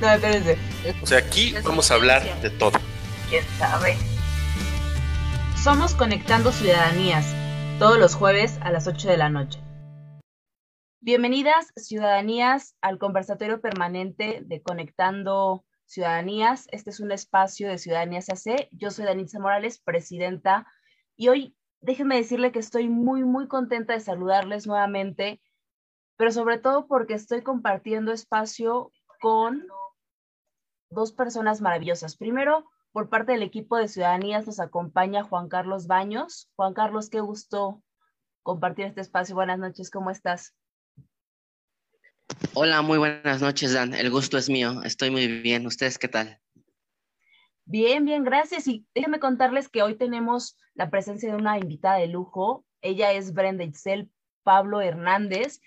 No, espérense. O sea, aquí vamos a hablar de todo. ¿Quién sabe? Somos Conectando Ciudadanías, todos los jueves a las 8 de la noche. Bienvenidas, ciudadanías, al conversatorio permanente de Conectando Ciudadanías. Este es un espacio de Ciudadanías AC. Yo soy Danitza Morales, presidenta, y hoy déjenme decirle que estoy muy, muy contenta de saludarles nuevamente, pero sobre todo porque estoy compartiendo espacio con dos personas maravillosas. Primero, por parte del equipo de Ciudadanías nos acompaña Juan Carlos Baños. Juan Carlos, qué gusto compartir este espacio. Buenas noches, ¿cómo estás? Hola, muy buenas noches, Dan. El gusto es mío. Estoy muy bien. ¿Ustedes qué tal? Bien, bien, gracias. Y déjenme contarles que hoy tenemos la presencia de una invitada de lujo. Ella es Brenda Itzel Pablo Hernández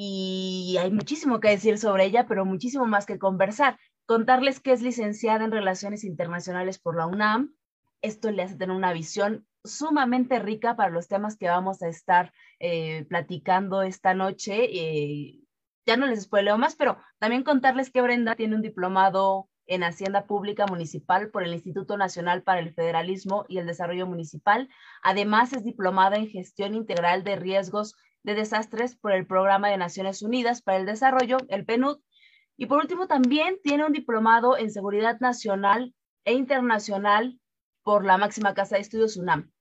y hay muchísimo que decir sobre ella, pero muchísimo más que conversar. Contarles que es licenciada en Relaciones Internacionales por la UNAM. Esto le hace tener una visión sumamente rica para los temas que vamos a estar eh, platicando esta noche. Eh, ya no les spoileo más, pero también contarles que Brenda tiene un diplomado en Hacienda Pública Municipal por el Instituto Nacional para el Federalismo y el Desarrollo Municipal. Además, es diplomada en Gestión Integral de Riesgos de Desastres por el Programa de Naciones Unidas para el Desarrollo, el PNUD. Y por último, también tiene un diplomado en Seguridad Nacional e Internacional por la máxima casa de estudios UNAM.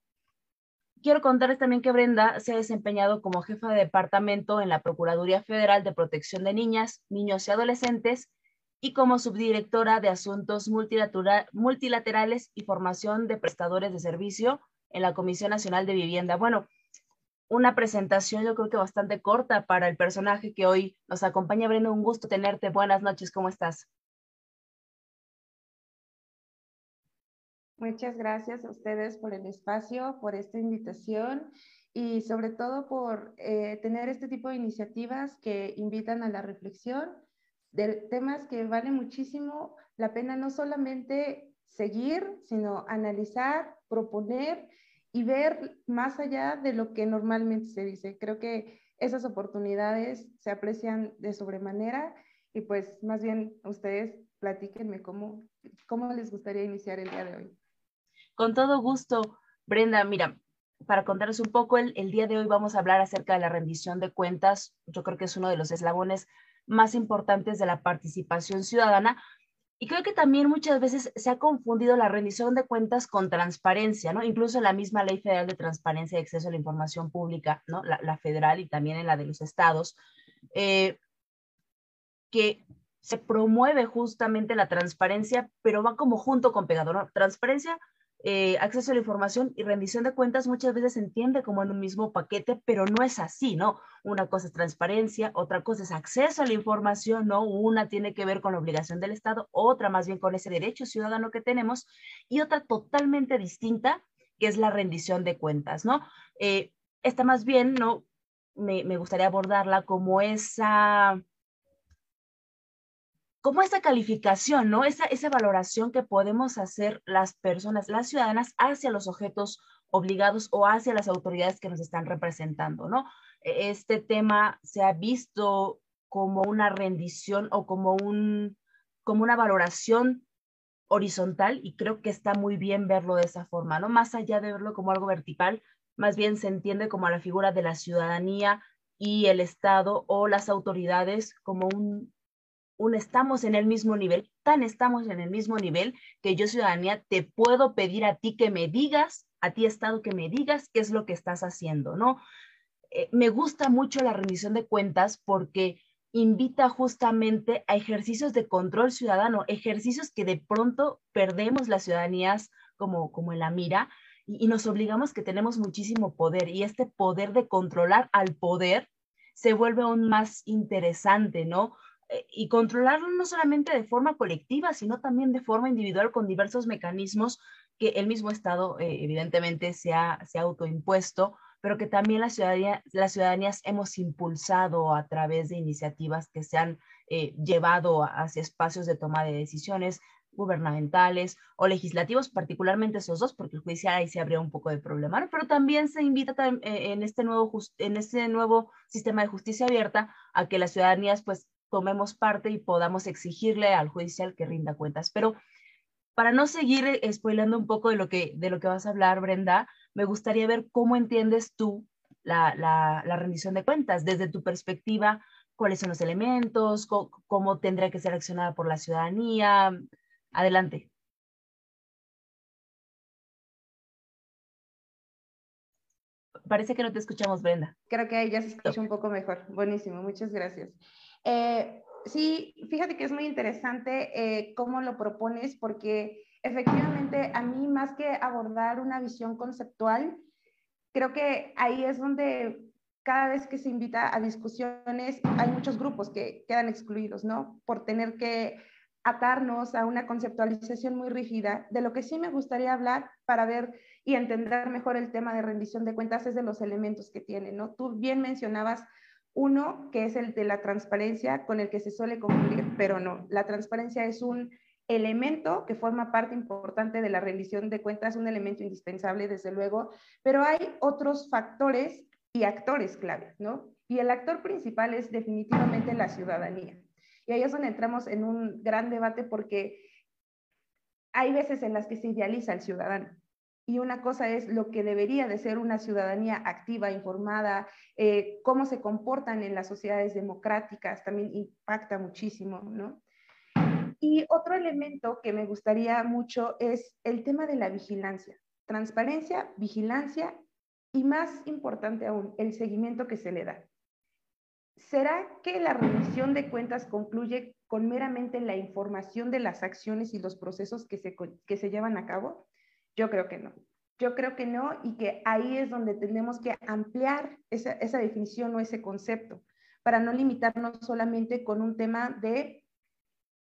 Quiero contarles también que Brenda se ha desempeñado como jefa de departamento en la Procuraduría Federal de Protección de Niñas, Niños y Adolescentes y como subdirectora de Asuntos Multilaterales y Formación de Prestadores de Servicio en la Comisión Nacional de Vivienda. Bueno, una presentación yo creo que bastante corta para el personaje que hoy nos acompaña. Brenda, un gusto tenerte. Buenas noches, ¿cómo estás? Muchas gracias a ustedes por el espacio, por esta invitación y sobre todo por eh, tener este tipo de iniciativas que invitan a la reflexión de temas que vale muchísimo la pena no solamente seguir, sino analizar, proponer y ver más allá de lo que normalmente se dice. Creo que esas oportunidades se aprecian de sobremanera y pues más bien ustedes platíquenme cómo, cómo les gustaría iniciar el día de hoy. Con todo gusto, Brenda. Mira, para contarles un poco, el, el día de hoy vamos a hablar acerca de la rendición de cuentas. Yo creo que es uno de los eslabones más importantes de la participación ciudadana, y creo que también muchas veces se ha confundido la rendición de cuentas con transparencia, ¿no? Incluso la misma Ley Federal de Transparencia y Acceso a la Información Pública, ¿no? La, federal y también en la de los estados, eh, que se promueve justamente la transparencia, pero va como junto con pegado, ¿no? Transparencia eh, acceso a la información y rendición de cuentas muchas veces se entiende como en un mismo paquete, pero no es así, ¿no? Una cosa es transparencia, otra cosa es acceso a la información, ¿no? Una tiene que ver con la obligación del Estado, otra más bien con ese derecho ciudadano que tenemos y otra totalmente distinta, que es la rendición de cuentas, ¿no? Eh, esta más bien, ¿no? Me, me gustaría abordarla como esa como esa calificación, ¿no? Esa, esa valoración que podemos hacer las personas, las ciudadanas, hacia los objetos obligados o hacia las autoridades que nos están representando, ¿no? E, este tema se ha visto como una rendición o como, un, como una valoración horizontal y creo que está muy bien verlo de esa forma, ¿no? Más allá de verlo como algo vertical, más bien se entiende como la figura de la ciudadanía y el Estado o las autoridades como un, un estamos en el mismo nivel, tan estamos en el mismo nivel que yo ciudadanía te puedo pedir a ti que me digas, a ti Estado que me digas qué es lo que estás haciendo, ¿no? Eh, me gusta mucho la rendición de cuentas porque invita justamente a ejercicios de control ciudadano, ejercicios que de pronto perdemos las ciudadanías como, como en la mira y nos obligamos que tenemos muchísimo poder y este poder de controlar al poder se vuelve aún más interesante, ¿no? Eh, y controlarlo no solamente de forma colectiva, sino también de forma individual con diversos mecanismos que el mismo Estado eh, evidentemente se ha, se ha autoimpuesto, pero que también la ciudadanía, las ciudadanías hemos impulsado a través de iniciativas que se han eh, llevado hacia espacios de toma de decisiones gubernamentales o legislativos, particularmente esos dos, porque el judicial ahí se habría un poco de problema, pero también se invita en este, nuevo en este nuevo sistema de justicia abierta a que las ciudadanías pues tomemos parte y podamos exigirle al judicial que rinda cuentas. Pero para no seguir eh, spoilando un poco de lo que, de lo que vas a hablar, Brenda, me gustaría ver cómo entiendes tú la, la, rendición de cuentas desde tu perspectiva, cuáles son los elementos, cómo, cómo tendría que ser accionada por la ciudadanía. Adelante. Parece que no te escuchamos, Brenda. Creo que ahí ya se escucha un poco mejor. Buenísimo, muchas gracias. Eh, sí, fíjate que es muy interesante eh, cómo lo propones, porque efectivamente a mí más que abordar una visión conceptual, creo que ahí es donde cada vez que se invita a discusiones hay muchos grupos que quedan excluidos, ¿no? Por tener que atarnos a una conceptualización muy rígida. De lo que sí me gustaría hablar para ver y entender mejor el tema de rendición de cuentas es de los elementos que tiene, ¿no? Tú bien mencionabas uno, que es el de la transparencia, con el que se suele concluir, pero no. La transparencia es un elemento que forma parte importante de la rendición de cuentas, un elemento indispensable, desde luego, pero hay otros factores y actores clave, ¿no? Y el actor principal es definitivamente la ciudadanía. Y ahí es donde entramos en un gran debate porque hay veces en las que se idealiza el ciudadano y una cosa es lo que debería de ser una ciudadanía activa, informada, eh, cómo se comportan en las sociedades democráticas, también impacta muchísimo, ¿no? Y otro elemento que me gustaría mucho es el tema de la vigilancia, transparencia, vigilancia y más importante aún, el seguimiento que se le da. ¿Será que la rendición de cuentas concluye con meramente la información de las acciones y los procesos que se, que se llevan a cabo? Yo creo que no. Yo creo que no y que ahí es donde tenemos que ampliar esa, esa definición o ese concepto para no limitarnos solamente con un tema de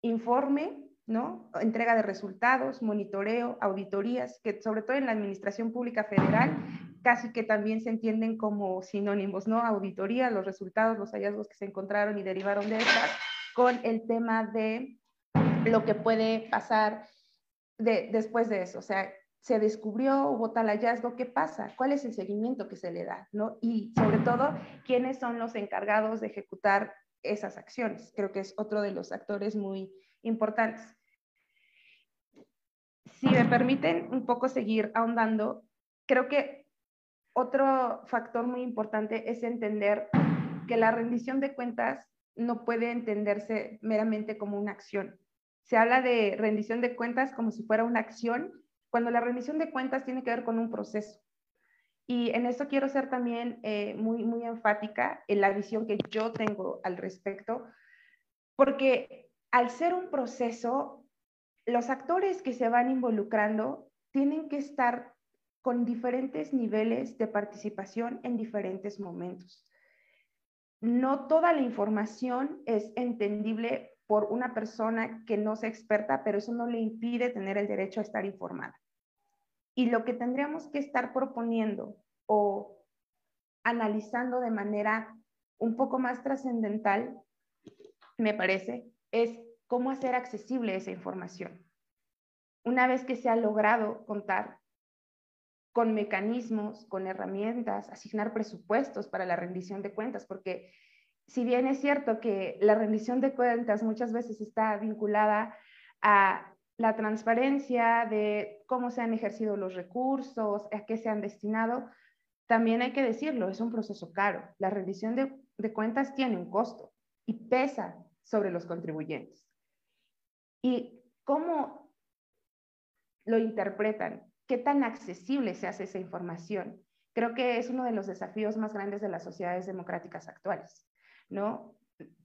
informe, ¿no? Entrega de resultados, monitoreo, auditorías, que sobre todo en la administración pública federal casi que también se entienden como sinónimos, ¿no? Auditoría, los resultados, los hallazgos que se encontraron y derivaron de estas, con el tema de lo que puede pasar de, después de eso. O sea, se descubrió, hubo tal hallazgo, ¿qué pasa? ¿Cuál es el seguimiento que se le da? ¿no? Y sobre todo, ¿quiénes son los encargados de ejecutar esas acciones? Creo que es otro de los actores muy importantes. Si me permiten un poco seguir ahondando, creo que otro factor muy importante es entender que la rendición de cuentas no puede entenderse meramente como una acción. Se habla de rendición de cuentas como si fuera una acción cuando la rendición de cuentas tiene que ver con un proceso. Y en esto quiero ser también eh, muy, muy enfática en la visión que yo tengo al respecto, porque al ser un proceso, los actores que se van involucrando tienen que estar con diferentes niveles de participación en diferentes momentos. No toda la información es entendible por una persona que no sea experta, pero eso no le impide tener el derecho a estar informada. Y lo que tendríamos que estar proponiendo o analizando de manera un poco más trascendental, me parece, es cómo hacer accesible esa información. Una vez que se ha logrado contar con mecanismos, con herramientas, asignar presupuestos para la rendición de cuentas, porque si bien es cierto que la rendición de cuentas muchas veces está vinculada a la transparencia de cómo se han ejercido los recursos, a qué se han destinado, también hay que decirlo, es un proceso caro. La rendición de, cuentas tiene un costo y pesa sobre los contribuyentes. ¿Y cómo lo interpretan? ¿Qué tan accesible se hace esa información? Creo que es uno de los desafíos más grandes de las sociedades democráticas actuales. ¿no?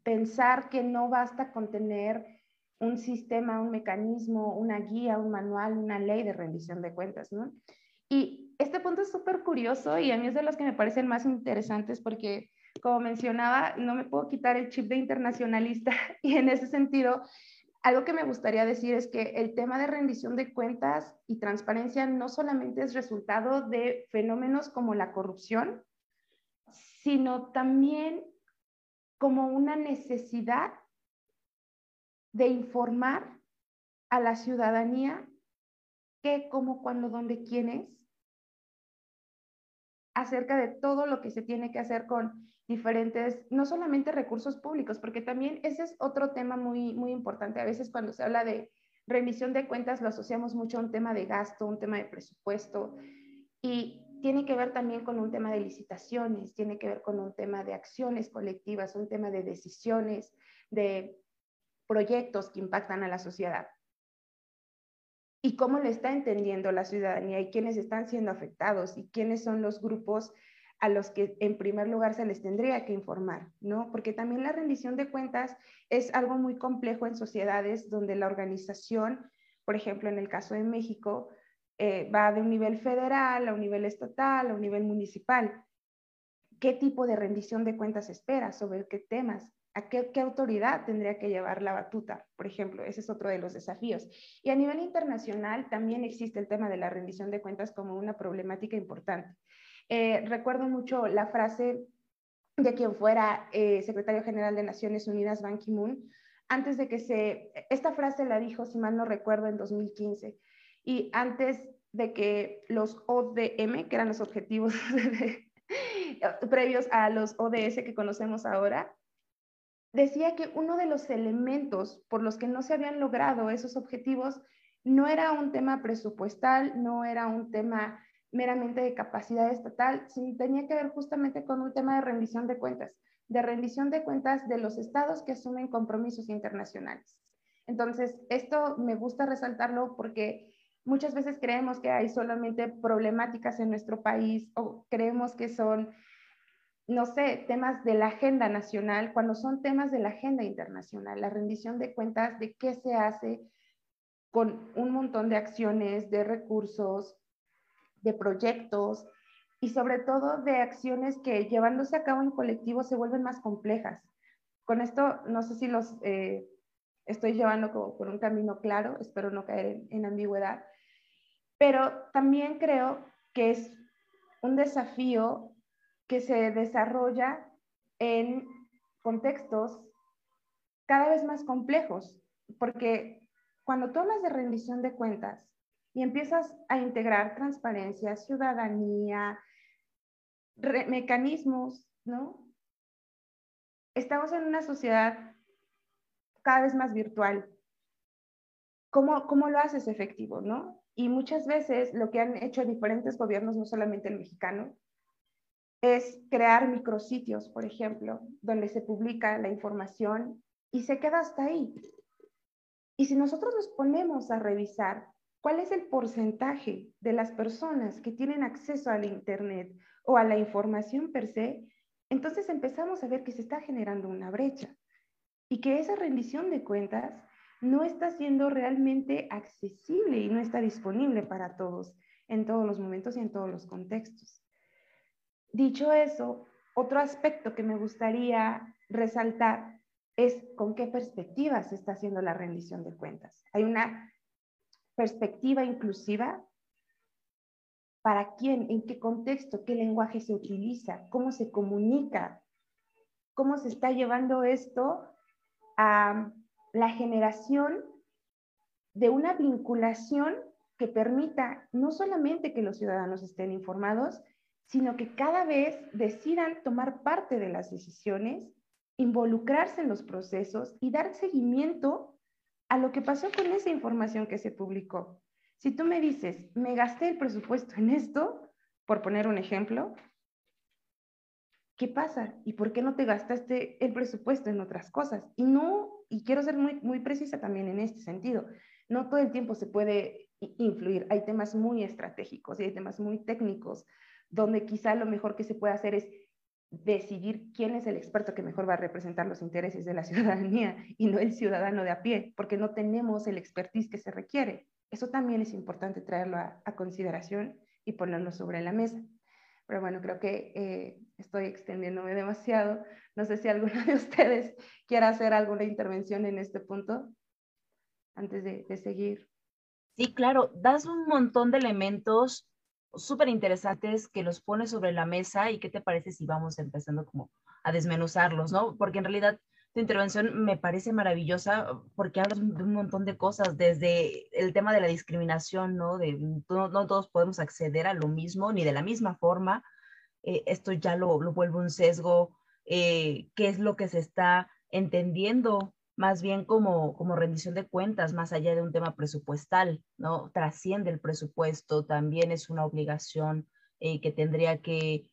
Pensar que no basta con tener un sistema, un mecanismo, una guía, un manual, una ley de rendición de cuentas, ¿no? Y este punto es súper curioso y a mí es de los que me parecen más interesantes porque como mencionaba, no me puedo quitar el chip de internacionalista y en ese sentido, algo que me gustaría decir es que el tema de rendición de cuentas y transparencia no solamente es resultado de fenómenos como la corrupción, sino también como una necesidad de informar a la ciudadanía qué, cómo, cuándo, dónde, quién es, acerca de todo lo que se tiene que hacer con diferentes, no solamente recursos públicos, porque también ese es otro tema muy, muy importante. A veces cuando se habla de rendición de cuentas lo asociamos mucho a un tema de gasto, un tema de presupuesto, y tiene que ver también con un tema de licitaciones, tiene que ver con un tema de acciones colectivas, un tema de decisiones, de proyectos que impactan a la sociedad y cómo lo está entendiendo la ciudadanía y quiénes están siendo afectados y quiénes son los grupos a los que en primer lugar se les tendría que informar, ¿no? Porque también la rendición de cuentas es algo muy complejo en sociedades donde la organización, por ejemplo, en el caso de México, eh, va de un nivel federal a un nivel estatal, a un nivel municipal. ¿Qué tipo de rendición de cuentas espera? ¿Sobre qué temas? ¿A qué, autoridad tendría que llevar la batuta? Por ejemplo, ese es otro de los desafíos. Y a nivel internacional también existe el tema de la rendición de cuentas como una problemática importante. Eh, recuerdo mucho la frase de quien fuera eh, secretario general de Naciones Unidas, Ban Ki-moon, antes de que se, esta frase la dijo, si mal no recuerdo, en 2015, y antes de que los ODM, que eran los objetivos previos a los ODS que conocemos ahora, decía que uno de los elementos por los que no se habían logrado esos objetivos no era un tema presupuestal, no era un tema meramente de capacidad estatal, sino tenía que ver justamente con un tema de rendición de cuentas, de rendición de cuentas de los estados que asumen compromisos internacionales. Entonces, esto me gusta resaltarlo porque muchas veces creemos que hay solamente problemáticas en nuestro país o creemos que son no sé, temas de la agenda nacional, cuando son temas de la agenda internacional, la rendición de cuentas de qué se hace con un montón de acciones, de recursos, de proyectos y sobre todo de acciones que llevándose a cabo en colectivo se vuelven más complejas. Con esto, no sé si los eh, estoy llevando por un camino claro, espero no caer en ambigüedad, pero también creo que es un desafío que se desarrolla en contextos cada vez más complejos, porque cuando tú hablas de rendición de cuentas y empiezas a integrar transparencia, ciudadanía, mecanismos, ¿no? Estamos en una sociedad cada vez más virtual. ¿Cómo, ¿Cómo lo haces efectivo, no? Y muchas veces lo que han hecho diferentes gobiernos, no solamente el mexicano, es crear micrositios, por ejemplo, donde se publica la información y se queda hasta ahí. Y si nosotros nos ponemos a revisar cuál es el porcentaje de las personas que tienen acceso al Internet o a la información per se, entonces empezamos a ver que se está generando una brecha y que esa rendición de cuentas no está siendo realmente accesible y no está disponible para todos en todos los momentos y en todos los contextos. Dicho eso, otro aspecto que me gustaría resaltar es con qué perspectiva se está haciendo la rendición de cuentas. Hay una perspectiva inclusiva para quién, en qué contexto, qué lenguaje se utiliza, cómo se comunica, cómo se está llevando esto a la generación de una vinculación que permita no solamente que los ciudadanos estén informados, sino que cada vez decidan tomar parte de las decisiones, involucrarse en los procesos y dar seguimiento a lo que pasó con esa información que se publicó. Si tú me dices, me gasté el presupuesto en esto, por poner un ejemplo, ¿qué pasa? ¿Y por qué no te gastaste el presupuesto en otras cosas? Y no, y quiero ser muy, muy precisa también en este sentido, no todo el tiempo se puede influir. Hay temas muy estratégicos y hay temas muy técnicos donde quizá lo mejor que se puede hacer es decidir quién es el experto que mejor va a representar los intereses de la ciudadanía y no el ciudadano de a pie, porque no tenemos el expertise que se requiere. Eso también es importante traerlo a, consideración y ponerlo sobre la mesa. Pero bueno, creo que eh, estoy extendiéndome demasiado. No sé si alguno de ustedes quiera hacer alguna intervención en este punto antes de, de seguir. Sí, claro, das un montón de elementos súper interesantes que los pones sobre la mesa y qué te parece si vamos empezando como a desmenuzarlos, ¿no? Porque en realidad tu intervención me parece maravillosa porque hablas de un montón de cosas, desde el tema de la discriminación, ¿no? De no, no todos podemos acceder a lo mismo ni de la misma forma. Eh, esto ya lo, lo vuelve un sesgo. Eh, ¿Qué es lo que se está entendiendo más bien como, como rendición de cuentas, más allá de un tema presupuestal, ¿no? Trasciende el presupuesto, también es una obligación eh, que tendría que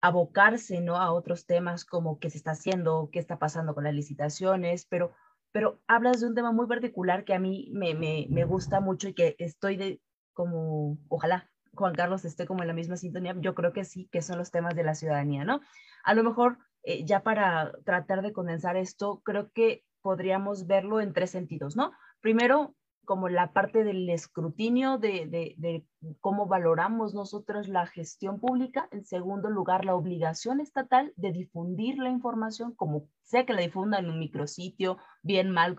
abocarse, ¿no? A otros temas como qué se está haciendo, qué está pasando con las licitaciones, pero, pero hablas de un tema muy particular que a mí me, me, me gusta mucho y que estoy de como, ojalá Juan Carlos esté como en la misma sintonía, yo creo que sí, que son los temas de la ciudadanía, ¿no? A lo mejor, eh, ya para tratar de condensar esto, creo que podríamos verlo en tres sentidos, ¿no? Primero, como la parte del escrutinio de, de, cómo valoramos nosotros la gestión pública. En segundo lugar, la obligación estatal de difundir la información, como sea que la difunda en un micrositio, bien mal,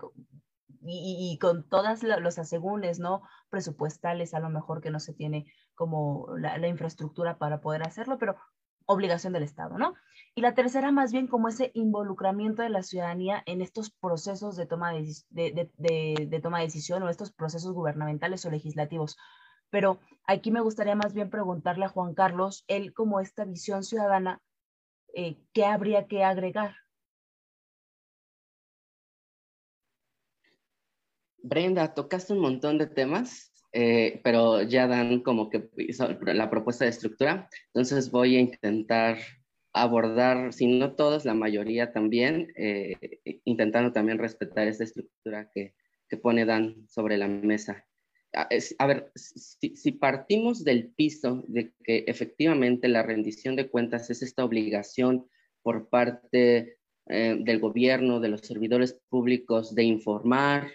y, con todas los asegúnes, ¿no? Presupuestales, a lo mejor que no se tiene como la infraestructura para poder hacerlo, pero obligación del Estado, ¿no? Y la tercera, más bien como ese involucramiento de la ciudadanía en estos procesos de toma de, toma de decisión o estos procesos gubernamentales o legislativos. Pero aquí me gustaría más bien preguntarle a Juan Carlos, él como esta visión ciudadana, eh, ¿qué habría que agregar? Brenda, tocaste un montón de temas, eh, pero ya dan como que la propuesta de estructura. Entonces voy a intentar abordar, si no todos, la mayoría también, eh, intentando también respetar esta estructura que, que, pone Dan sobre la mesa. A, a ver, si, si, partimos del piso de que efectivamente la rendición de cuentas es esta obligación por parte eh, del gobierno, de los servidores públicos, de informar,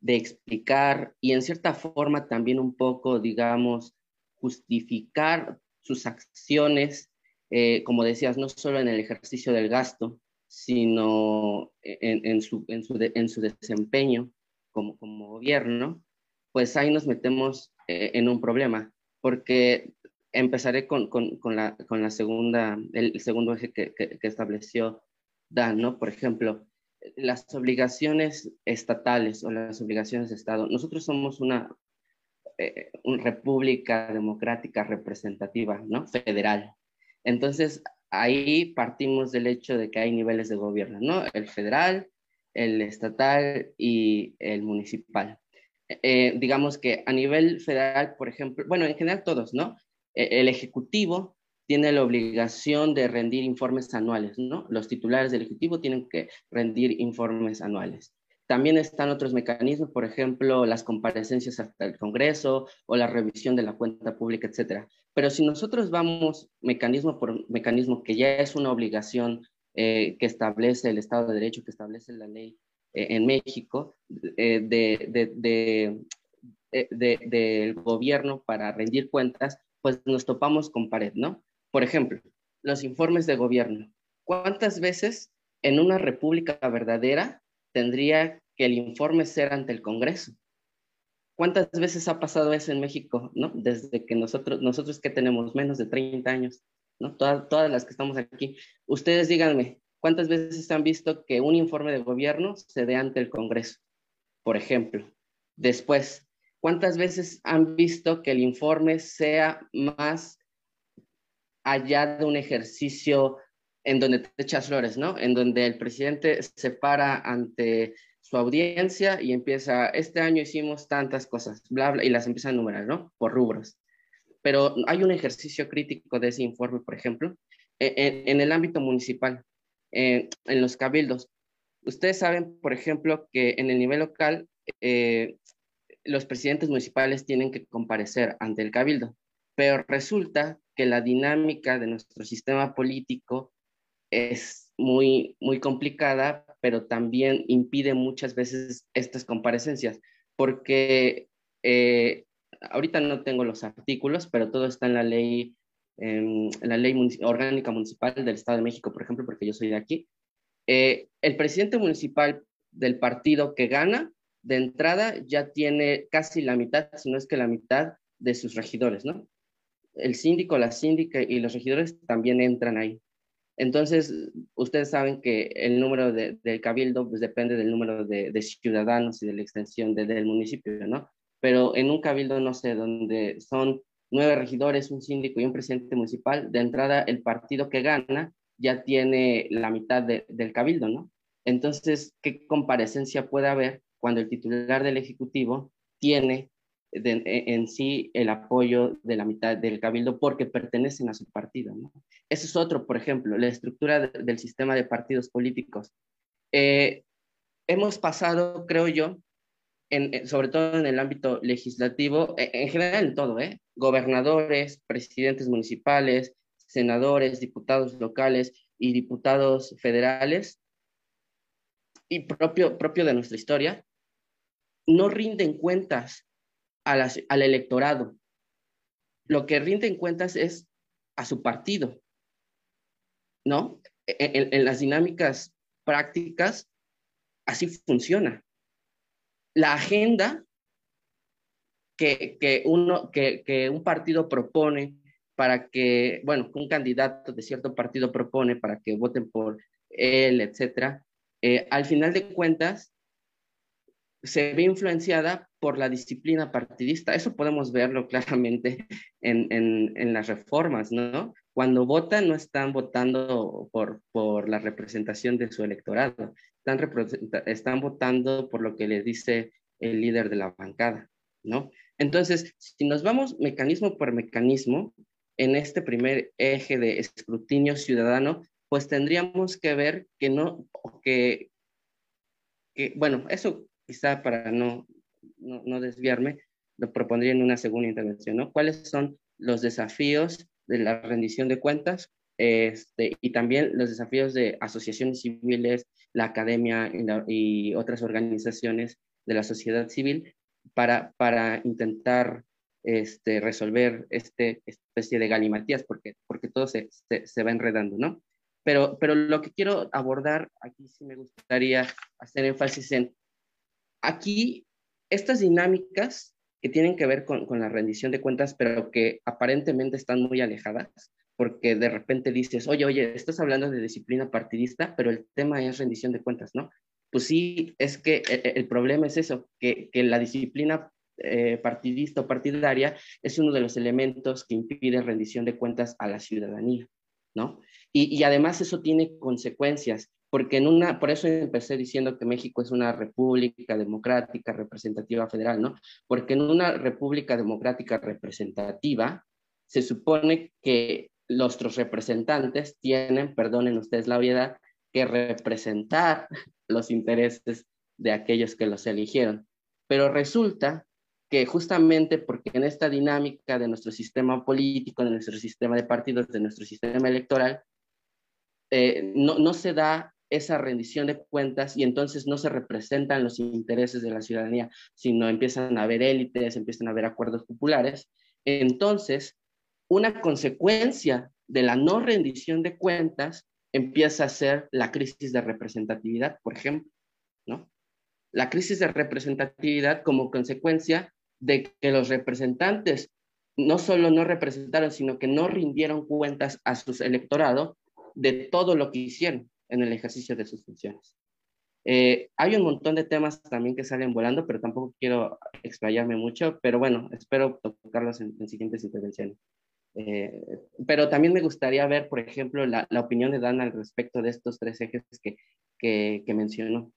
de explicar y en cierta forma también un poco, digamos, justificar sus acciones eh, como decías, no solo en el ejercicio del gasto, sino en, en, su, en, su, de, en su, desempeño como, como, gobierno, pues ahí nos metemos eh, en un problema, porque empezaré con, con, con, la, con la segunda, el segundo eje que, que, que estableció Dan, ¿no? Por ejemplo, las obligaciones estatales o las obligaciones de Estado. Nosotros somos una, eh, república democrática representativa, ¿no? Federal. Entonces, ahí partimos del hecho de que hay niveles de gobierno, ¿no? El federal, el estatal y el municipal. Eh, digamos que a nivel federal, por ejemplo, bueno, en general todos, ¿no? E, el Ejecutivo tiene la obligación de rendir informes anuales, ¿no? Los titulares del Ejecutivo tienen que rendir informes anuales. También están otros mecanismos, por ejemplo, las comparecencias hasta el Congreso o la revisión de la cuenta pública, etcétera. Pero si nosotros vamos mecanismo por mecanismo, que ya es una obligación eh, que establece el Estado de Derecho, que establece la ley eh, en México, eh, de, del gobierno para rendir cuentas, pues nos topamos con pared, ¿no? Por ejemplo, los informes de gobierno. ¿Cuántas veces en una república verdadera tendría que el informe ser ante el Congreso. ¿Cuántas veces ha pasado eso en México, no? Desde que nosotros, nosotros que tenemos menos de 30 años, ¿no? Todas, todas las que estamos aquí. Ustedes díganme, ¿cuántas veces han visto que un informe de gobierno se dé ante el Congreso? Por ejemplo. Después, ¿cuántas veces han visto que el informe sea más allá de un ejercicio en donde te echas flores, ¿no? En donde el presidente se para ante su audiencia y empieza, este año hicimos tantas cosas, bla, bla, y las empieza a enumerar, ¿no? Por rubros. Pero hay un ejercicio crítico de ese informe, por ejemplo, en, en el ámbito municipal, en, en, los cabildos. Ustedes saben, por ejemplo, que en el nivel local, eh, los presidentes municipales tienen que comparecer ante el cabildo, pero resulta que la dinámica de nuestro sistema político es muy, muy complicada, pero también impide muchas veces estas comparecencias, porque eh, ahorita no tengo los artículos, pero todo está en la ley en la ley orgánica municipal del Estado de México, por ejemplo, porque yo soy de aquí, eh, el presidente municipal del partido que gana, de entrada ya tiene casi la mitad, si no es que la mitad de sus regidores, ¿no? El síndico, la síndica y los regidores también entran ahí. Entonces, ustedes saben que el número de, del cabildo pues, depende del número de, ciudadanos y de la extensión del municipio, ¿no? Pero en un cabildo, no sé, donde son nueve regidores, un síndico y un presidente municipal, de entrada el partido que gana ya tiene la mitad del cabildo, ¿no? Entonces, ¿qué comparecencia puede haber cuando el titular del Ejecutivo tiene e, en sí el apoyo de la mitad del cabildo porque pertenecen a su partido. ¿no? Ese es otro, por ejemplo, la estructura del sistema de partidos políticos. Eh, hemos pasado, creo yo, en, sobre todo en el ámbito legislativo, e, en, general en todo, ¿eh? gobernadores, presidentes municipales, senadores, diputados locales y diputados federales, y propio, propio de nuestra historia, no rinden cuentas al electorado. Lo que rinden cuentas es a su partido, ¿no? E, en, las dinámicas prácticas, así funciona. La agenda que, uno, que, que un partido propone para que, bueno, un candidato de cierto partido propone para que voten por él, etcétera, eh, al final de cuentas, se ve influenciada por la disciplina partidista. Eso podemos verlo claramente en, las reformas, ¿no? Cuando votan, no están votando por, por la representación de su electorado, están, están votando por lo que le dice el líder de la bancada, ¿no? Entonces, si nos vamos mecanismo por mecanismo, en este primer eje de escrutinio ciudadano, pues tendríamos que ver que no, que, que bueno, eso quizá para no, no, desviarme, lo propondría en una segunda intervención, ¿no? ¿Cuáles son los desafíos de la rendición de cuentas este, y también los desafíos de asociaciones civiles, la academia y, otras organizaciones de la sociedad civil para, para intentar este, resolver este especie de galimatías, porque, porque todo se, se, se, va enredando, ¿no? Pero, pero lo que quiero abordar aquí sí me gustaría hacer énfasis en Aquí, estas dinámicas que tienen que ver con, la rendición de cuentas, pero que aparentemente están muy alejadas, porque de repente dices, oye, oye, estás hablando de disciplina partidista, pero el tema es rendición de cuentas, ¿no? Pues sí, es que eh, eh, el, problema es eso, que, la disciplina eh, partidista o partidaria es uno de los elementos que impide rendición de cuentas a la ciudadanía, ¿no? Y además eso tiene consecuencias porque en una, por eso empecé diciendo que México es una república democrática representativa federal, ¿no? Porque en una república democrática representativa se supone que nuestros representantes tienen, perdonen ustedes la obviedad, que representar los intereses de aquellos que los eligieron. Pero resulta que justamente porque en esta dinámica de nuestro sistema político, de nuestro sistema de partidos, de nuestro sistema electoral, eh, no, no, se da esa rendición de cuentas y entonces no se representan los intereses de la ciudadanía, sino empiezan a haber élites, empiezan a haber acuerdos populares. Entonces, una consecuencia de la no rendición de cuentas empieza a ser la crisis de representatividad, por ejemplo, ¿no? La crisis de representatividad como consecuencia de que los representantes no solo no representaron, sino que no rindieron cuentas a su electorado de todo lo que hicieron en el ejercicio de sus funciones. Eh, hay un montón de temas también que salen volando, pero tampoco quiero explayarme mucho, pero bueno, espero tocarlos en, siguientes intervenciones. Eh, pero también me gustaría ver, por ejemplo, la, la, opinión de Dan al respecto de estos tres ejes que, que, que mencionó.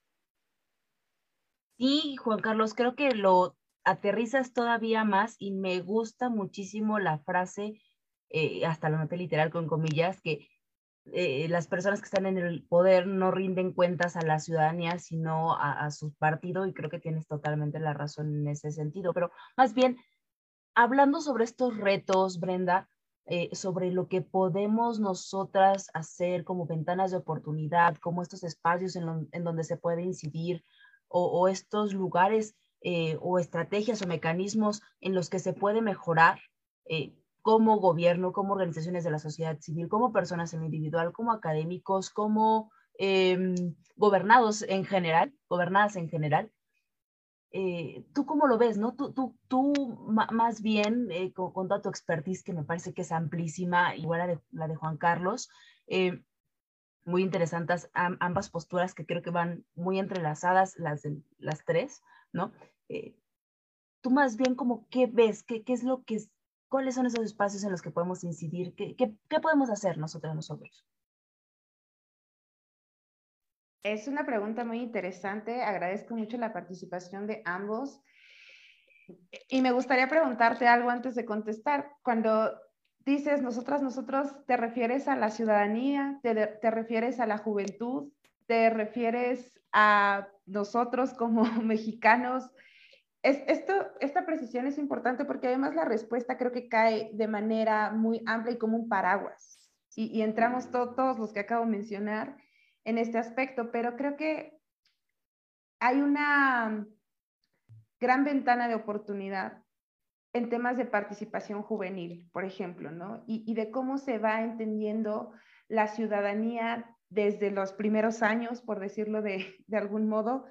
Sí, Juan Carlos, creo que lo aterrizas todavía más y me gusta muchísimo la frase, eh, hasta la noté literal con comillas, que eh, las personas que están en el poder no rinden cuentas a la ciudadanía, sino a, su partido, y creo que tienes totalmente la razón en ese sentido. Pero más bien, hablando sobre estos retos, Brenda, eh, sobre lo que podemos nosotras hacer como ventanas de oportunidad, como estos espacios en, donde se puede incidir, o, estos lugares eh, o estrategias o mecanismos en los que se puede mejorar como gobierno, como organizaciones de la sociedad civil, como personas en lo individual, como académicos, como em, gobernados en general, gobernadas en general. Eh, ¿Tú cómo lo ves? No? Tú, tú, tú más bien, eh, con, toda tu expertise, que me parece que es amplísima, igual la de, la de Juan Carlos, eh, muy interesantes ambas posturas que creo que van muy entrelazadas, las, las tres, ¿no? tú más bien como qué ves, qué, qué es lo que ¿Cuáles son esos espacios en los que podemos incidir? ¿Qué, podemos hacer nosotros nosotros? Es una pregunta muy interesante. Agradezco mucho la participación de ambos. Y me gustaría preguntarte algo antes de contestar. Cuando dices nosotras, nosotros, ¿te refieres a la ciudadanía? ¿Te, te refieres a la juventud? ¿Te refieres a nosotros como mexicanos? Esto, esta precisión es importante porque además la respuesta creo que cae de manera muy amplia y como un paraguas. Y, entramos todos los que acabo de mencionar en este aspecto, pero creo que hay una gran ventana de oportunidad en temas de participación juvenil, por ejemplo, ¿no? Y, y de cómo se va entendiendo la ciudadanía desde los primeros años, por decirlo de, de algún modo,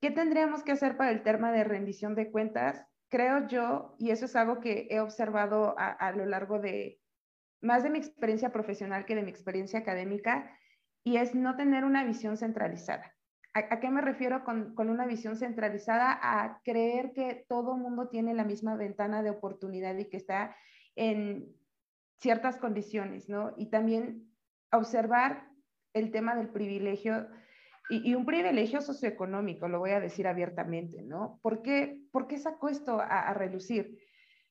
¿Qué tendríamos que hacer para el tema de rendición de cuentas? Creo yo, y eso es algo que he observado a, lo largo de más de mi experiencia profesional que de mi experiencia académica, y es no tener una visión centralizada. ¿A, qué me refiero con, con, una visión centralizada? A creer que todo mundo tiene la misma ventana de oportunidad y que está en ciertas condiciones, ¿no? Y también observar el tema del privilegio y, un privilegio socioeconómico, lo voy a decir abiertamente, ¿no? ¿Por qué, por qué sacó esto a, relucir?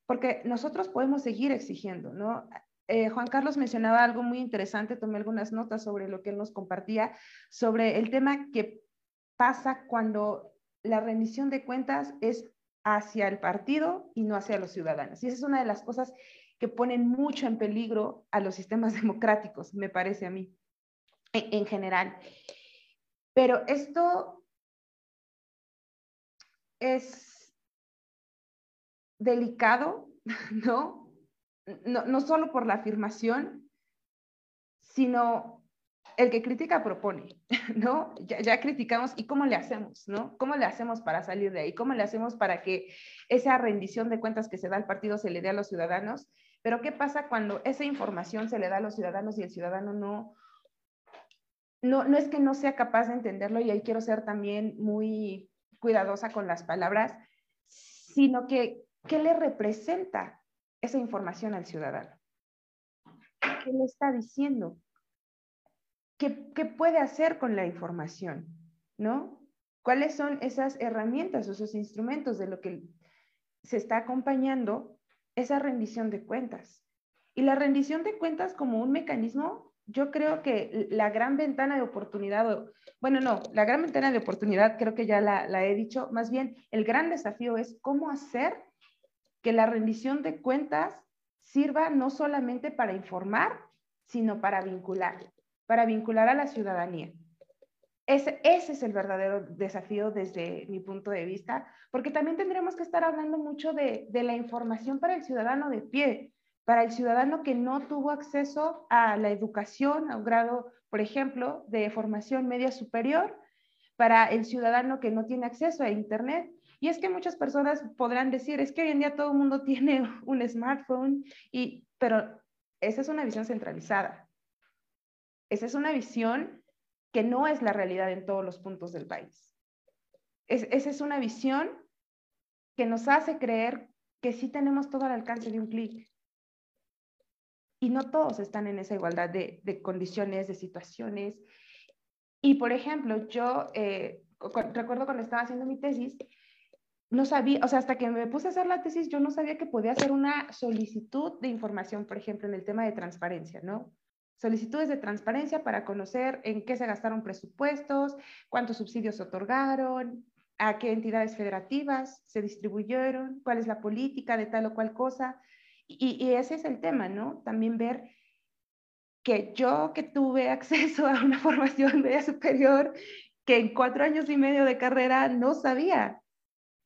Porque nosotros podemos seguir exigiendo, ¿no? Eh, Juan Carlos mencionaba algo muy interesante, tomé algunas notas sobre lo que él nos compartía, sobre el tema que pasa cuando la rendición de cuentas es hacia el partido y no hacia los ciudadanos. Y esa es una de las cosas que ponen mucho en peligro a los sistemas democráticos, me parece a mí, en, en general. Pero esto es delicado, ¿no? No, no solo por la afirmación, sino el que critica propone, ¿no? Ya, ya, criticamos y cómo le hacemos, ¿no? ¿Cómo le hacemos para salir de ahí? ¿Cómo le hacemos para que esa rendición de cuentas que se da al partido se le dé a los ciudadanos? Pero ¿qué pasa cuando esa información se le da a los ciudadanos y el ciudadano no, no, no es que no sea capaz de entenderlo y ahí quiero ser también muy cuidadosa con las palabras, sino que, ¿qué le representa esa información al ciudadano? ¿Qué le está diciendo? ¿Qué, qué puede hacer con la información? ¿No? ¿Cuáles son esas herramientas o esos instrumentos de lo que se está acompañando esa rendición de cuentas? Y la rendición de cuentas como un mecanismo yo creo que la gran ventana de oportunidad, bueno, no, la gran ventana de oportunidad creo que ya la, he dicho, más bien el gran desafío es cómo hacer que la rendición de cuentas sirva no solamente para informar, sino para vincular, para vincular a la ciudadanía. Ese, ese, es el verdadero desafío desde mi punto de vista, porque también tendremos que estar hablando mucho de, de la información para el ciudadano de pie, para el ciudadano que no tuvo acceso a la educación, a un grado, por ejemplo, de formación media superior, para el ciudadano que no tiene acceso a Internet. Y es que muchas personas podrán decir, es que hoy en día todo el mundo tiene un smartphone, y, pero esa es una visión centralizada. Esa es una visión que no es la realidad en todos los puntos del país. esa es una visión que nos hace creer que sí tenemos todo al alcance de un clic, y no todos están en esa igualdad de, condiciones, de situaciones. Y, por ejemplo, yo eh, recuerdo cuando estaba haciendo mi tesis, no sabía, o sea, hasta que me puse a hacer la tesis, yo no sabía que podía hacer una solicitud de información, por ejemplo, en el tema de transparencia, ¿no? Solicitudes de transparencia para conocer en qué se gastaron presupuestos, cuántos subsidios se otorgaron, a qué entidades federativas se distribuyeron, cuál es la política de tal o cual cosa. Y, ese es el tema, ¿no? También ver que yo que tuve acceso a una formación media superior, que en cuatro años y medio de carrera no sabía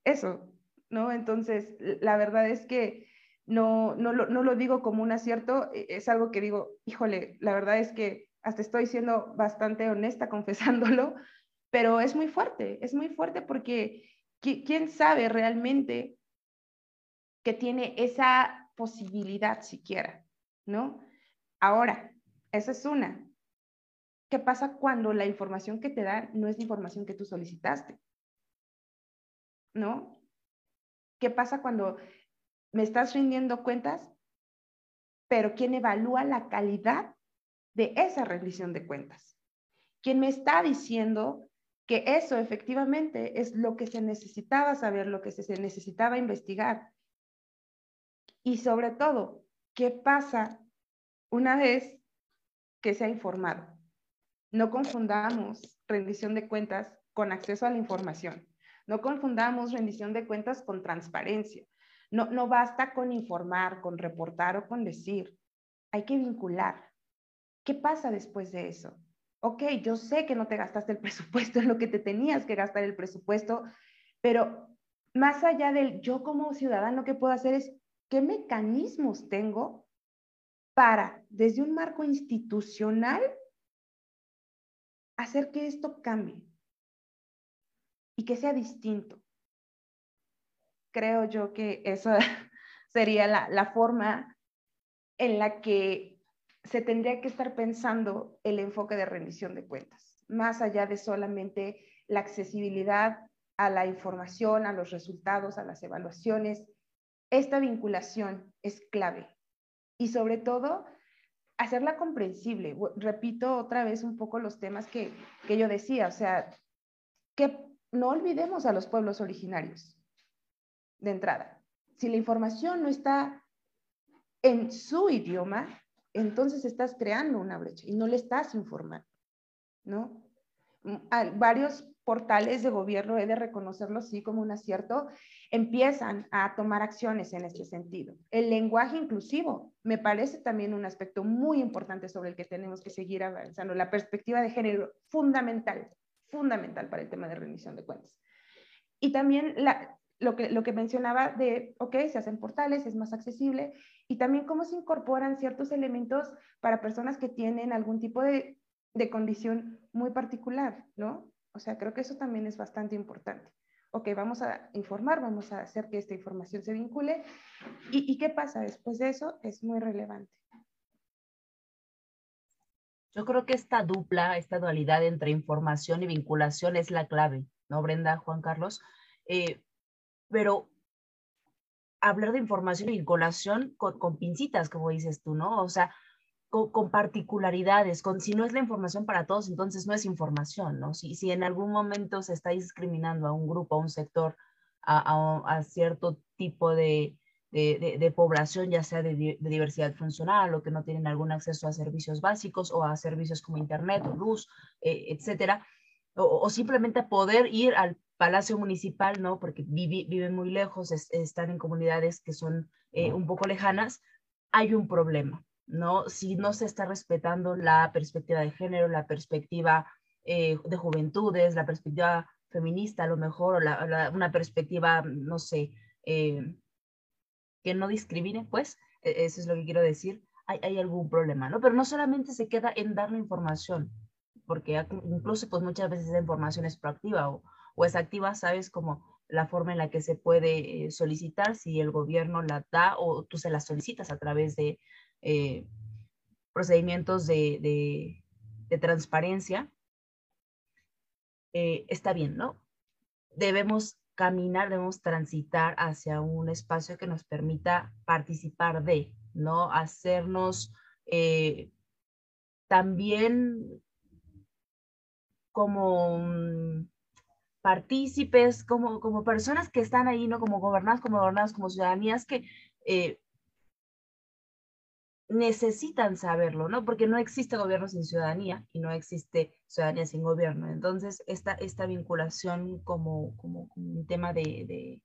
eso, ¿no? Entonces, la verdad es que no, no, lo, no lo digo como un acierto, e, es algo que digo, híjole, la verdad es que hasta estoy siendo bastante honesta confesándolo, pero es muy fuerte, es muy fuerte porque ¿quién sabe realmente que tiene esa posibilidad siquiera, ¿no? Ahora, esa es una. ¿Qué pasa cuando la información que te dan no es información que tú solicitaste? ¿No? ¿Qué pasa cuando me estás rindiendo cuentas, pero quién evalúa la calidad de esa rendición de cuentas? ¿Quién me está diciendo que eso efectivamente es lo que se necesitaba saber, lo que se necesitaba investigar? Y sobre todo, ¿qué pasa una vez que se ha informado? No confundamos rendición de cuentas con acceso a la información. No confundamos rendición de cuentas con transparencia. No, no basta con informar, con reportar o con decir. Hay que vincular. ¿Qué pasa después de eso? Ok, yo sé que no te gastaste el presupuesto en lo que te tenías que gastar el presupuesto, pero más allá del yo como ciudadano, ¿qué puedo hacer? Es qué mecanismos tengo para, desde un marco institucional, hacer que esto cambie y que sea distinto. Creo yo que esa sería la, la forma en la que se tendría que estar pensando el enfoque de rendición de cuentas, más allá de solamente la accesibilidad a la información, a los resultados, a las evaluaciones, esta vinculación es clave y sobre todo hacerla comprensible. Repito otra vez un poco los temas que, que yo decía, o sea, que no olvidemos a los pueblos originarios de entrada. Si la información no está en su idioma, entonces estás creando una brecha y no le estás informando, ¿no? Varios portales de gobierno, he de reconocerlo sí como un acierto, empiezan a tomar acciones en este sentido. El lenguaje inclusivo me parece también un aspecto muy importante sobre el que tenemos que seguir avanzando. La perspectiva de género, fundamental, fundamental para el tema de rendición de cuentas. Y también lo, que, lo que mencionaba de, ok, se hacen portales, es más accesible, y también cómo se incorporan ciertos elementos para personas que tienen algún tipo de, de condición muy particular, ¿no? O sea, creo que eso también es bastante importante. Ok, vamos a informar, vamos a hacer que esta información se vincule. ¿Y, qué pasa después de eso? Es muy relevante. Yo creo que esta dupla, esta dualidad entre información y vinculación es la clave, ¿no, Brenda, Juan Carlos? Eh, pero hablar de información y vinculación con, con, pincitas, como dices tú, ¿no? O sea, con, particularidades, con si no es la información para todos, entonces no es información, ¿no? Si, si en algún momento se está discriminando a un grupo, a un sector, a, a, cierto tipo de, de, de, población, ya sea de, diversidad funcional o que no tienen algún acceso a servicios básicos o a servicios como internet o luz, eh, etcétera, o, simplemente poder ir al palacio municipal, ¿no? Porque viven muy lejos, están en comunidades que son eh, un poco lejanas, hay un problema, ¿no? Si no se está respetando la perspectiva de género, la perspectiva eh, de juventudes, la perspectiva feminista a lo mejor, o una perspectiva, no sé, eh, que no discrimine, pues, e, eso es lo que quiero decir, hay, algún problema, ¿no? Pero no solamente se queda en dar la información, porque incluso pues muchas veces la información es proactiva o, o es activa, ¿sabes? Como la forma en la que se puede eh, solicitar, si el gobierno la da o tú se la solicitas a través de eh, procedimientos de, transparencia, eh, está bien, ¿no? Debemos caminar, debemos transitar hacia un espacio que nos permita participar de, ¿no? Hacernos eh, también como mm, partícipes, como, como personas que están ahí, ¿no? Como gobernados, como gobernados, como ciudadanías que necesitan saberlo, ¿no? Porque no existe gobierno sin ciudadanía y no existe ciudadanía sin gobierno. Entonces, esta, esta vinculación como, como, un tema de,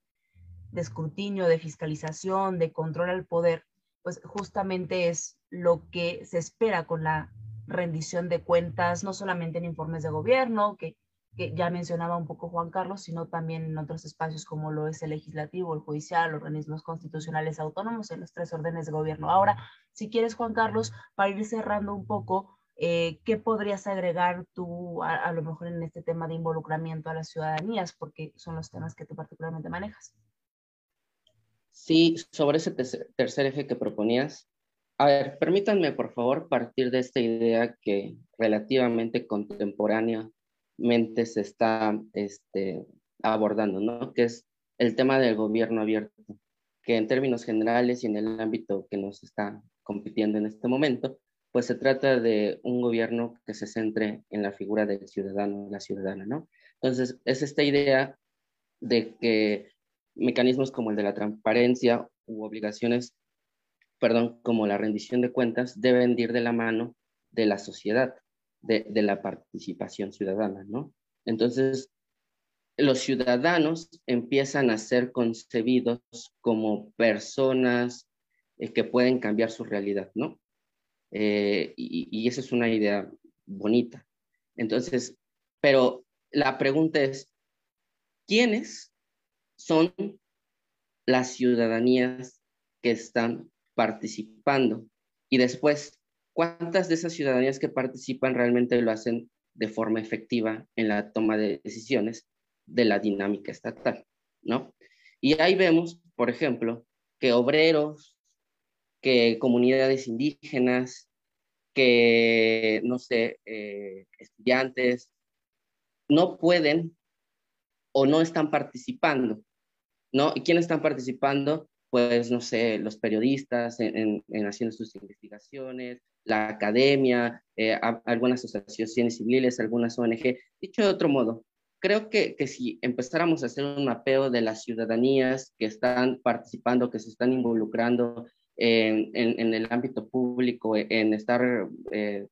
de, escrutinio, de fiscalización, de control al poder, pues justamente es lo que se espera con la rendición de cuentas, no solamente en informes de gobierno, que, que ya mencionaba un poco Juan Carlos, sino también en otros espacios como lo es el legislativo, el judicial, organismos constitucionales autónomos, en los tres órdenes de gobierno. Ahora, si quieres, Juan Carlos, para ir cerrando un poco, eh, ¿qué podrías agregar tú a, a, lo mejor en este tema de involucramiento a las ciudadanías? Porque son los temas que tú particularmente manejas. Sí, sobre ese tercer eje que proponías, a ver, permítanme por favor partir de esta idea que relativamente contemporánea se está este, abordando, ¿no? Que es el tema del gobierno abierto, que en términos generales y en el ámbito que nos está compitiendo en este momento, pues se trata de un gobierno que se centre en la figura del ciudadano, la ciudadana, ¿no? Entonces, es esta idea de que mecanismos como el de la transparencia u obligaciones, perdón, como la rendición de cuentas, deben ir de la mano de la sociedad de, la participación ciudadana, ¿no? Entonces, los ciudadanos empiezan a ser concebidos como personas eh, que pueden cambiar su realidad, ¿no? Eh, y, y, esa es una idea bonita. Entonces, pero la pregunta es, ¿quiénes son las ciudadanías que están participando? Y después, ¿Cuántas de esas ciudadanías que participan realmente lo hacen de forma efectiva en la toma de decisiones de la dinámica estatal? ¿no? Y ahí vemos, por ejemplo, que obreros, que comunidades indígenas, que, no sé, eh, estudiantes, no pueden o no están participando, ¿no? ¿Y quiénes están participando? Pues, no sé, los periodistas en haciendo sus investigaciones, la academia, eh, algunas asociaciones civiles, algunas ONG. Dicho de otro modo, creo que, que, si empezáramos a hacer un mapeo de las ciudadanías que están participando, que se están involucrando en, en, el ámbito público, en estar eh,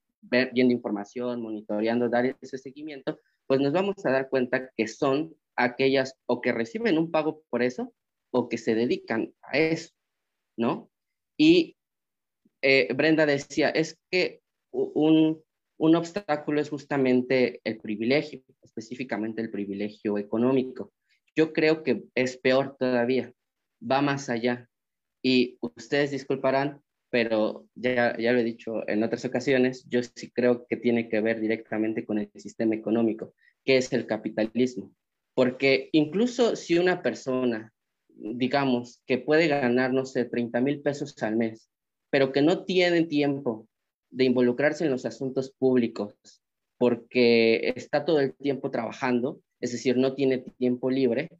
viendo información, monitoreando, dar ese seguimiento, pues nos vamos a dar cuenta que son aquellas o que reciben un pago por eso o que se dedican a eso, ¿no? Y eh, Brenda decía, es que un, obstáculo es justamente el privilegio, específicamente el privilegio económico. Yo creo que es peor todavía, va más allá. Y ustedes disculparán, pero ya, ya lo he dicho en otras ocasiones, yo sí creo que tiene que ver directamente con el sistema económico, que es el capitalismo. Porque incluso si una persona, digamos, que puede ganar, no sé, 30 mil pesos al mes, pero que no tienen tiempo de involucrarse en los asuntos públicos porque está todo el tiempo trabajando, es decir, no tiene tiempo libre,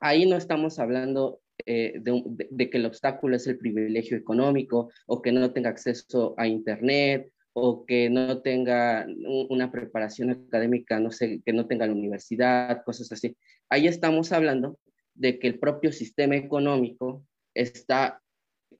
ahí no estamos hablando eh, de, que el obstáculo es el privilegio económico o que no tenga acceso a Internet o que no tenga una preparación académica, no sé, que no tenga la universidad, cosas así. Ahí estamos hablando de que el propio sistema económico está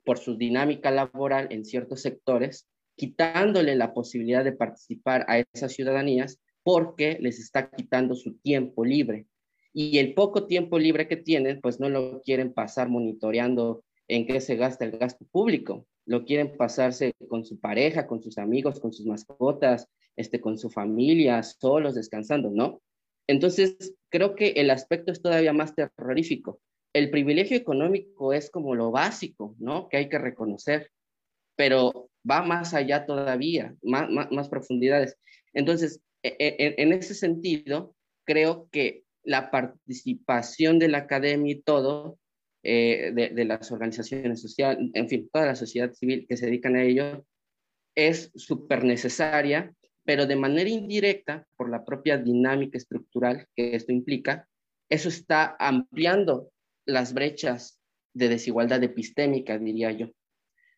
por su dinámica laboral en ciertos sectores, quitándole la posibilidad de participar a esas ciudadanías porque les está quitando su tiempo libre. Y el poco tiempo libre que tienen, pues no lo quieren pasar monitoreando en qué se gasta el gasto público. Lo quieren pasarse con su pareja, con sus amigos, con sus mascotas, este, con su familia, solos, descansando, ¿no? Entonces, creo que el aspecto es todavía más terrorífico, el privilegio económico es como lo básico, ¿no? Que hay que reconocer, pero va más allá todavía, más, más, profundidades. Entonces, e, e, en, ese sentido, creo que la participación de la academia y todo, eh, de, de, las organizaciones sociales, en fin, toda la sociedad civil que se dedican a ello, es súper necesaria, pero de manera indirecta, por la propia dinámica estructural que esto implica, eso está ampliando las brechas de desigualdad epistémica, diría yo.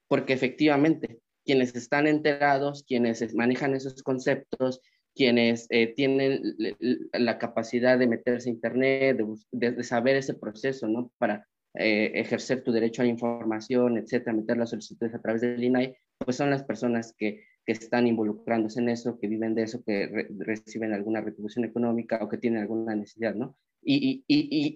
Porque efectivamente, quienes están enterados, quienes manejan esos conceptos, quienes eh, tienen la capacidad de meterse a Internet, de, saber ese proceso, ¿no? Para eh, ejercer tu derecho a la información, etcétera, meter las solicitudes a través del INAI, pues son las personas que, que están involucrándose en eso, que viven de eso, que reciben alguna retribución económica o que tienen alguna necesidad, ¿no? Y,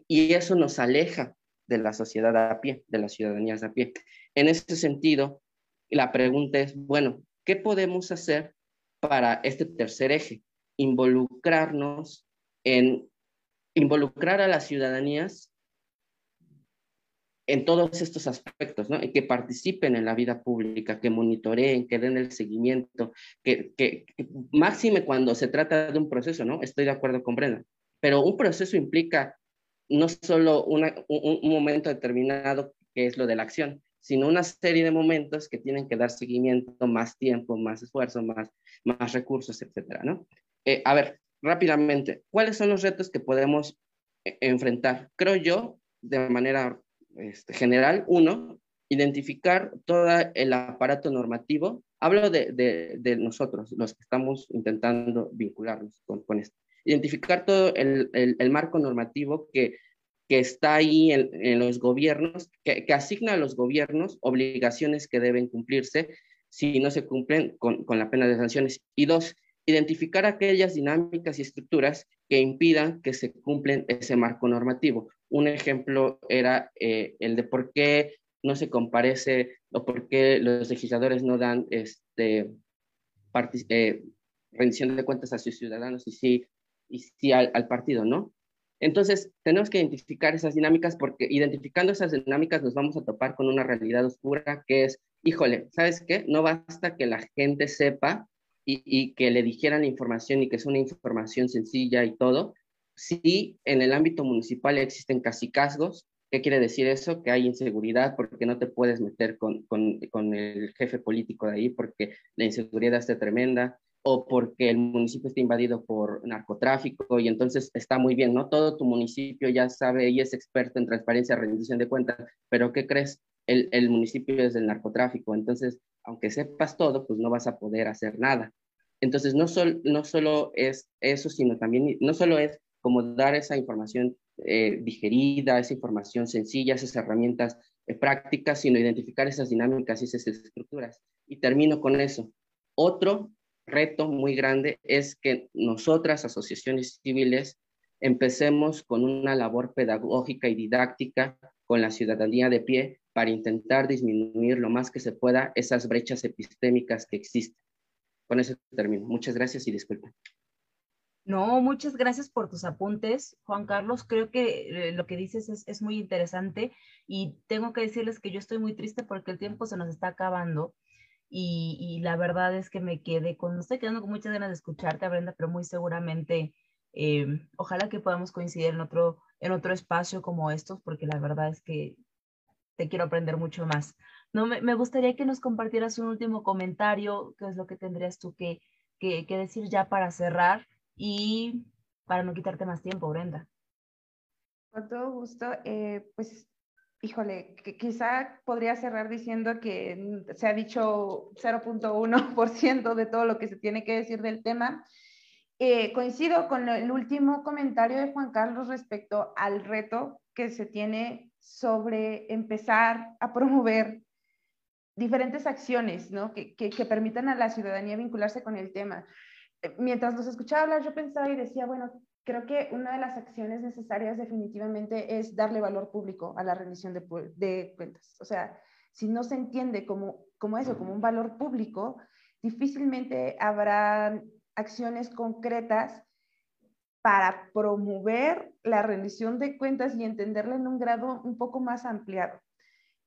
eso nos aleja de la sociedad a pie, de las ciudadanías a pie. En ese sentido, la pregunta es, bueno, ¿qué podemos hacer para este tercer eje? Involucrarnos en involucrar a las ciudadanías en todos estos aspectos, ¿no? que participen en la vida pública, que monitoreen, que den el seguimiento, que, que, máxime cuando se trata de un proceso, ¿no? Estoy de acuerdo con Brenda, pero un proceso implica no solo un, momento determinado que es lo de la acción, sino una serie de momentos que tienen que dar seguimiento, más tiempo, más esfuerzo, más, más recursos, etcétera, ¿no? Eh, a ver, rápidamente, ¿cuáles son los retos que podemos eh, enfrentar? Creo yo, de manera este, general, uno, identificar todo el aparato normativo. Hablo de, de, nosotros, los que estamos intentando vincularnos con, con esto. Identificar todo el, el, marco normativo que, que está ahí en, en los gobiernos, que, que, asigna a los gobiernos obligaciones que deben cumplirse si no se cumplen con, con la pena de sanciones. Y dos, identificar aquellas dinámicas y estructuras que impidan que se cumplen ese marco normativo. Un ejemplo era eh, el de por qué no se comparece o por qué los legisladores no dan este, eh, rendición de cuentas a sus ciudadanos y sí, y sí al, partido, ¿no? Entonces, tenemos que identificar esas dinámicas porque identificando esas dinámicas nos vamos a topar con una realidad oscura que es, híjole, ¿sabes qué? No basta que la gente sepa y, y, que le dijeran información y que es una información sencilla y todo, si en el ámbito municipal existen casicazgos, ¿qué quiere decir eso? Que hay inseguridad porque no te puedes meter con, con, con el jefe político de ahí porque la inseguridad está tremenda o porque el municipio está invadido por narcotráfico y entonces está muy bien, ¿no? Todo tu municipio ya sabe y es experto en transparencia, rendición de cuentas, pero ¿qué crees? El, el municipio es del narcotráfico, entonces aunque sepas todo, pues no vas a poder hacer nada. Entonces, no, sol, no solo es eso, sino también, no solo es como dar esa información eh, digerida, esa información sencilla, esas herramientas eh, prácticas, sino identificar esas dinámicas y esas estructuras. Y termino con eso. Otro reto muy grande es que nosotras, asociaciones civiles, empecemos con una labor pedagógica y didáctica con la ciudadanía de pie para intentar disminuir lo más que se pueda esas brechas epistémicas que existen. Con eso termino. Muchas gracias y disculpen. No, muchas gracias por tus apuntes, Juan Carlos. Creo que eh, lo que dices es, es, muy interesante y tengo que decirles que yo estoy muy triste porque el tiempo se nos está acabando y, y la verdad es que me quedé con, estoy quedando con muchas ganas de escucharte, Brenda, pero muy seguramente, eh, ojalá que podamos coincidir en otro, en otro espacio como estos porque la verdad es que te quiero aprender mucho más. No, me, me gustaría que nos compartieras un último comentario, qué es lo que tendrías tú que, que, que decir ya para cerrar y para no quitarte más tiempo, Brenda. Con todo gusto, eh, pues, híjole, que quizá podría cerrar diciendo que se ha dicho 0.1% de todo lo que se tiene que decir del tema. Eh, coincido con el último comentario de Juan Carlos respecto al reto que se tiene sobre empezar a promover diferentes acciones ¿no? que, que, que permitan a la ciudadanía vincularse con el tema mientras los escuchaba hablar, yo pensaba y decía, bueno, creo que una de las acciones necesarias definitivamente es darle valor público a la rendición de, cuentas. O sea, si no se entiende como, como eso, como un valor público, difícilmente habrá acciones concretas para promover la rendición de cuentas y entenderla en un grado un poco más ampliado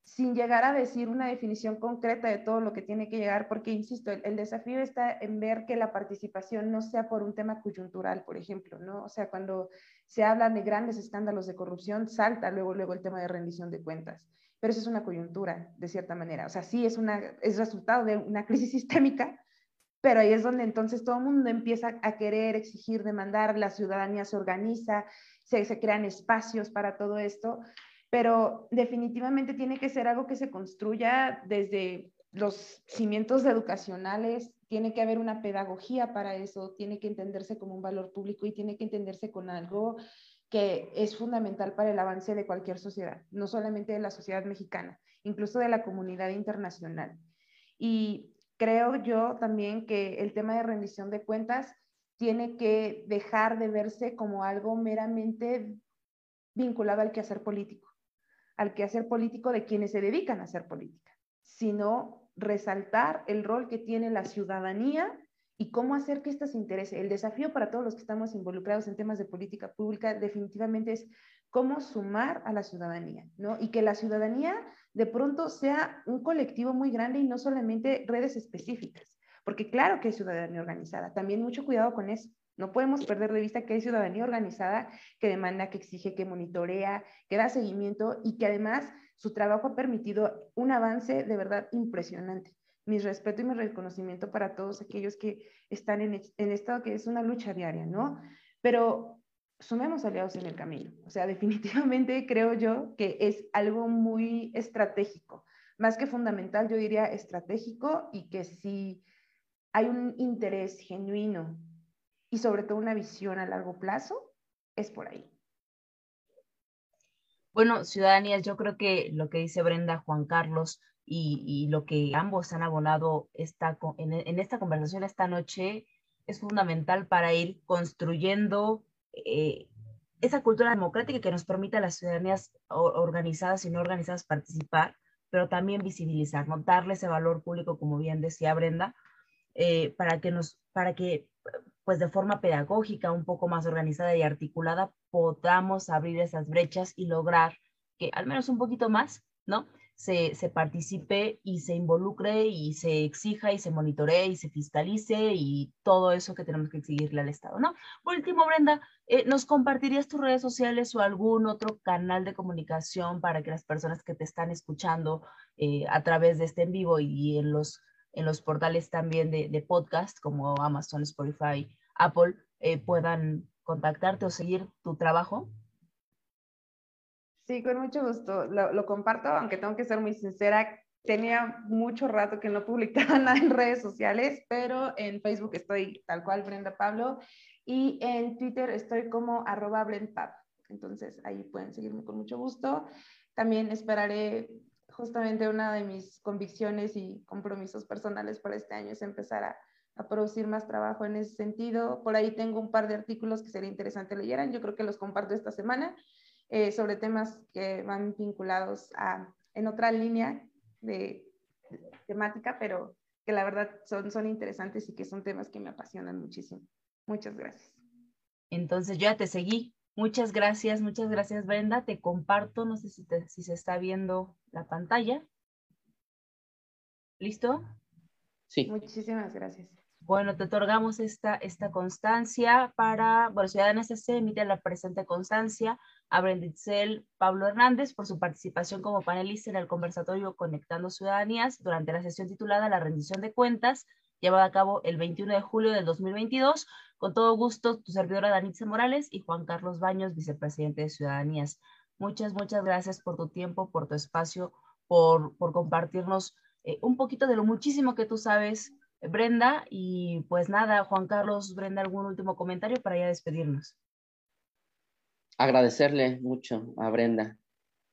sin llegar a decir una definición concreta de todo lo que tiene que llegar, porque, insisto, el, desafío está en ver que la participación no sea por un tema coyuntural, por ejemplo, ¿no? O sea, cuando se hablan de grandes escándalos de corrupción, salta luego, luego el tema de rendición de cuentas. Pero eso es una coyuntura, de cierta manera. O sea, sí es, una, es resultado de una crisis sistémica, pero ahí es donde entonces todo el mundo empieza a querer, exigir, demandar, la ciudadanía se organiza, se, se crean espacios para todo esto, pero definitivamente tiene que ser algo que se construya desde los cimientos educacionales, tiene que haber una pedagogía para eso, tiene que entenderse como un valor público y tiene que entenderse con algo que es fundamental para el avance de cualquier sociedad, no solamente de la sociedad mexicana, incluso de la comunidad internacional. Y creo yo también que el tema de rendición de cuentas tiene que dejar de verse como algo meramente vinculado al quehacer político al quehacer político de quienes se dedican a hacer política, sino resaltar el rol que tiene la ciudadanía y cómo hacer que esto se interese. El desafío para todos los que estamos involucrados en temas de política pública definitivamente es cómo sumar a la ciudadanía, ¿no? Y que la ciudadanía de pronto sea un colectivo muy grande y no solamente redes específicas, porque claro que hay ciudadanía organizada, también mucho cuidado con eso. No podemos perder de vista que hay ciudadanía organizada que demanda, que exige, que monitorea, que da seguimiento y que además su trabajo ha permitido un avance de verdad impresionante mi respeto y mi reconocimiento para todos aquellos que están en, en esto que es una lucha diaria, ¿no? Pero sumemos aliados en el camino. O sea, definitivamente creo yo que es algo muy estratégico, más que fundamental, yo diría estratégico y que si hay un interés genuino y sobre todo una visión a largo plazo, es por ahí. Bueno, ciudadanías, yo creo que lo que dice Brenda, Juan Carlos, y, lo que ambos han abonado esta, en, en, esta conversación esta noche es fundamental para ir construyendo eh, esa cultura democrática que nos permita a las ciudadanías organizadas y no organizadas participar, pero también visibilizar, ¿no? darle ese valor público, como bien decía Brenda, eh, para que nos, para que pues de forma pedagógica, un poco más organizada y articulada, podamos abrir esas brechas y lograr que al menos un poquito más, ¿no? se, participe y se involucre y se exija y se monitoree y se fiscalice y todo eso que tenemos que exigirle al Estado, ¿no? Por último, Brenda, eh, ¿nos compartirías tus redes sociales o algún otro canal de comunicación para que las personas que te están escuchando eh, a través de este en vivo y en los, en los portales también de, de podcast como Amazon, Spotify, Apple, eh, puedan contactarte o seguir tu trabajo? Sí, con mucho gusto. Lo, comparto, aunque tengo que ser muy sincera, tenía mucho rato que no publicaba nada en redes sociales, pero en Facebook estoy tal cual Brenda Pablo y en Twitter estoy como arroba. Entonces ahí pueden seguirme con mucho gusto. También esperaré justamente una de mis convicciones y compromisos personales para este año es empezar a, producir más trabajo en ese sentido. Por ahí tengo un par de artículos que sería interesante leyeran. Yo creo que los comparto esta semana eh, sobre temas que van vinculados a, en otra línea de, temática, pero que la verdad son, son interesantes y que son temas que me apasionan muchísimo. Muchas gracias. Entonces ya te seguí. Muchas gracias, muchas gracias Brenda. Te comparto, no sé si, si se está viendo la pantalla. ¿Listo? Sí. Muchísimas gracias. Bueno, te otorgamos esta, esta constancia para, bueno, Ciudadanos SC emite la presente constancia a Brenditzel Pablo Hernández por su participación como panelista en el conversatorio Conectando Ciudadanías durante la sesión titulada La rendición de cuentas, llevada a cabo el 21 de julio del 2022. Con todo gusto, tu servidora Danitza Morales y Juan Carlos Baños, vicepresidente de Ciudadanías. Muchas, muchas gracias por tu tiempo, por tu espacio, por, por compartirnos eh, un poquito de lo muchísimo que tú sabes Brenda. Y pues nada, Juan Carlos, Brenda, ¿algún último comentario para ya despedirnos? Agradecerle mucho a Brenda.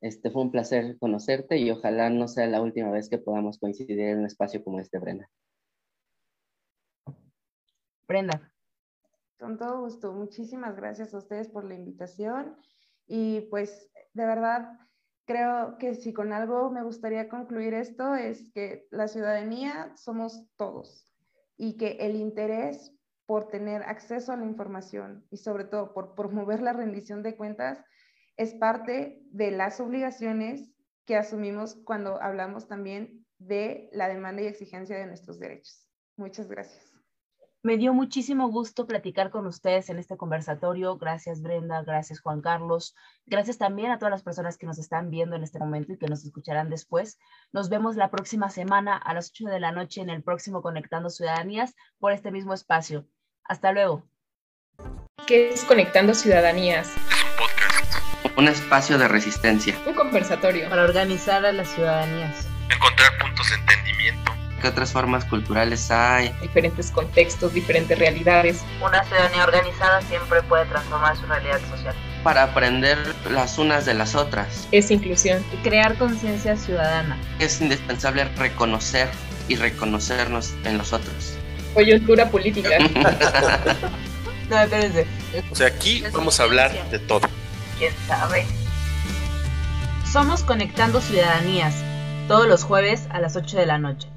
Este fue un placer conocerte y ojalá no sea la última vez que podamos coincidir en un espacio como este, Brenda. Con todo gusto. Muchísimas gracias a ustedes por la invitación y pues de verdad creo que si con algo me gustaría concluir esto es que la ciudadanía somos todos y que el interés por tener acceso a la información y sobre todo por promover la rendición de cuentas es parte de las obligaciones que asumimos cuando hablamos también de la demanda y exigencia de nuestros derechos. Muchas gracias. Me dio muchísimo gusto platicar con ustedes en este conversatorio. Gracias Brenda, gracias Juan Carlos, gracias también a todas las personas que nos están viendo en este momento y que nos escucharán después. Nos vemos la próxima semana a las 8 de la noche en el próximo Conectando Ciudadanías por este mismo espacio. Hasta luego. ¿Qué es Conectando Ciudadanías? Es un podcast. Un espacio de resistencia. Un conversatorio. Para organizar a las ciudadanías. Encontrar puntos de entendimiento ¿Qué otras formas culturales hay? Diferentes contextos, diferentes realidades. Una ciudadanía organizada siempre puede transformar su realidad social. Para aprender las unas de las otras. Es inclusión. Y crear conciencia ciudadana. Es indispensable reconocer y reconocernos en los otros. Coyuntura política. no, espérense. O sea, aquí vamos a hablar de todo. ¿Quién sabe? Somos Conectando Ciudadanías, todos los jueves a las 8 de la noche.